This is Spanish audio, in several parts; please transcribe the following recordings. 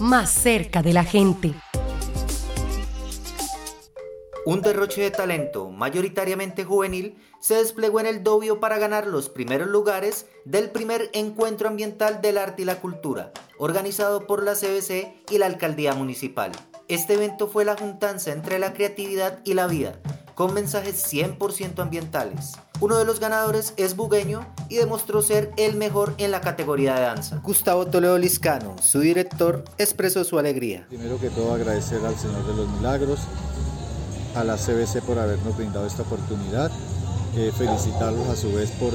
más cerca de la gente. Un derroche de talento, mayoritariamente juvenil, se desplegó en el Dobio para ganar los primeros lugares del primer encuentro ambiental del arte y la cultura, organizado por la CBC y la Alcaldía Municipal. Este evento fue la juntanza entre la creatividad y la vida, con mensajes 100% ambientales. Uno de los ganadores es bugueño y demostró ser el mejor en la categoría de danza. Gustavo Toledo Liscano, su director, expresó su alegría. Primero que todo agradecer al Señor de los Milagros, a la CBC por habernos brindado esta oportunidad, eh, felicitarlos a su vez por,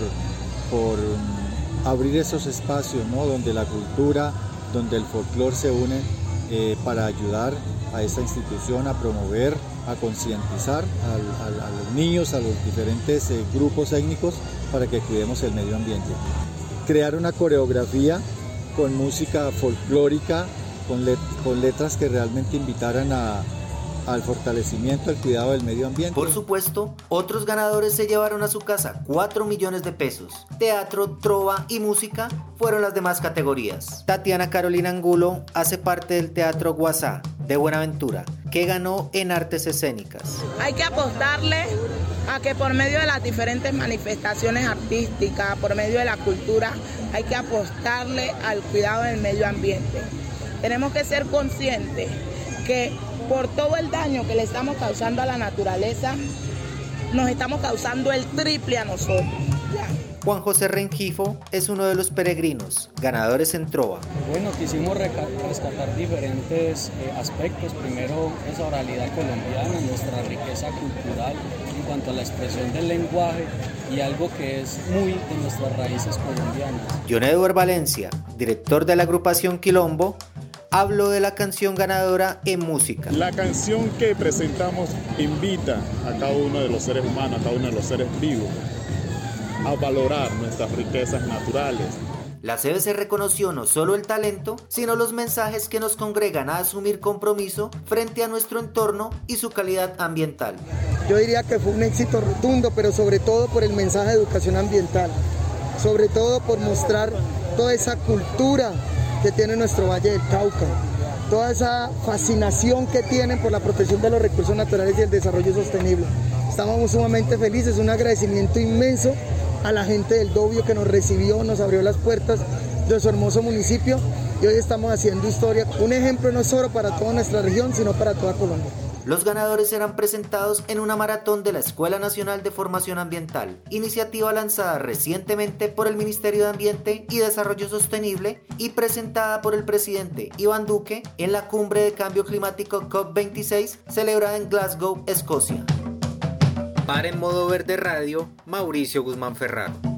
por mm, abrir esos espacios ¿no? donde la cultura, donde el folclore se unen eh, para ayudar a esta institución a promover, a concientizar a, los niños, a los diferentes eh, grupos étnicos para que cuidemos el medio ambiente. Crear una coreografía con música folclórica, con letras que realmente invitaran a, al fortalecimiento, al cuidado del medio ambiente. Por supuesto, otros ganadores se llevaron a su casa 4 millones de pesos. Teatro, trova y música fueron las demás categorías. Tatiana Carolina Angulo hace parte del Teatro Guasá de Buenaventura, que ganó en artes escénicas. Hay que apostarle a que por medio de las diferentes manifestaciones artísticas, por medio de la cultura, hay que apostarle al cuidado del medio ambiente. Tenemos que ser conscientes que por todo el daño que le estamos causando a la naturaleza, nos estamos causando el triple a nosotros. Juan José Rengifo es uno de los peregrinos, ganadores en Trova. Bueno, quisimos rescatar diferentes eh, aspectos. Primero, esa oralidad colombiana, nuestra riqueza cultural en cuanto a la expresión del lenguaje y algo que es muy de nuestras raíces colombianas. John Edward Valencia, director de la agrupación Quilombo, hablo de la canción ganadora en música. La canción que presentamos invita a cada uno de los seres humanos, a cada uno de los seres vivos, a valorar nuestras riquezas naturales. La CBC reconoció no solo el talento, sino los mensajes que nos congregan a asumir compromiso frente a nuestro entorno y su calidad ambiental. Yo diría que fue un éxito rotundo, pero sobre todo por el mensaje de educación ambiental, sobre todo por mostrar toda esa cultura que tiene nuestro Valle del Cauca, toda esa fascinación que tienen por la protección de los recursos naturales y el desarrollo sostenible. Estamos sumamente felices, un agradecimiento inmenso a la gente del Dobio que nos recibió, nos abrió las puertas de su hermoso municipio y hoy estamos haciendo historia, un ejemplo no solo para toda nuestra región, sino para toda Colombia. Los ganadores serán presentados en una maratón de la Escuela Nacional de Formación Ambiental, iniciativa lanzada recientemente por el Ministerio de Ambiente y Desarrollo Sostenible y presentada por el presidente Iván Duque en la Cumbre de Cambio Climático COP26 celebrada en Glasgow, Escocia. Para en modo verde radio, Mauricio Guzmán Ferraro.